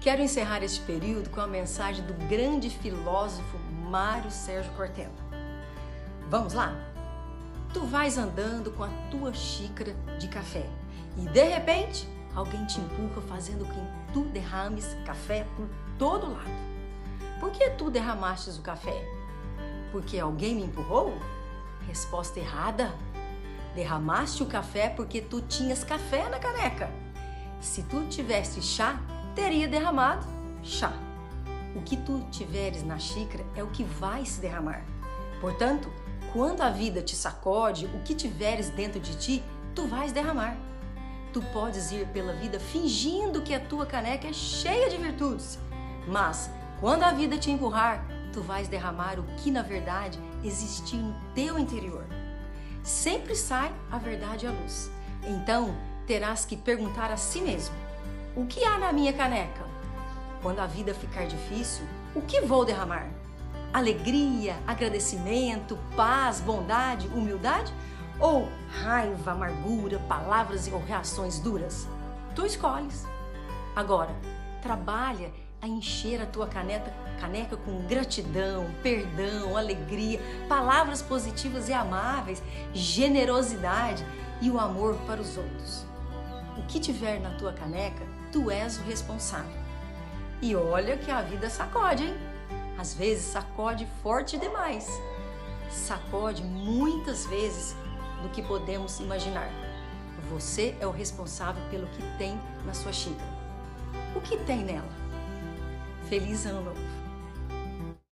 Quero encerrar este período com a mensagem do grande filósofo Mário Sérgio Cortella. Vamos lá? Tu vais andando com a tua xícara de café e de repente alguém te empurra fazendo com que tu derrames café por todo lado. Por que tu derramastes o café? Porque alguém me empurrou? Resposta errada. Derramaste o café porque tu tinhas café na caneca. Se tu tivesse chá, teria derramado chá. O que tu tiveres na xícara é o que vai se derramar. Portanto, quando a vida te sacode, o que tiveres dentro de ti, tu vais derramar. Tu podes ir pela vida fingindo que a tua caneca é cheia de virtudes, mas quando a vida te empurrar, tu vais derramar o que na verdade existe no teu interior. Sempre sai a verdade à luz. Então, terás que perguntar a si mesmo: o que há na minha caneca? Quando a vida ficar difícil, o que vou derramar? Alegria, agradecimento, paz, bondade, humildade? Ou raiva, amargura, palavras ou reações duras? Tu escolhes. Agora, trabalha a encher a tua caneta, caneca com gratidão, perdão, alegria, palavras positivas e amáveis, generosidade e o amor para os outros. O que tiver na tua caneca, tu és o responsável. E olha que a vida sacode, hein? Às vezes sacode forte demais. Sacode muitas vezes do que podemos imaginar. Você é o responsável pelo que tem na sua xícara. O que tem nela? Feliz ano!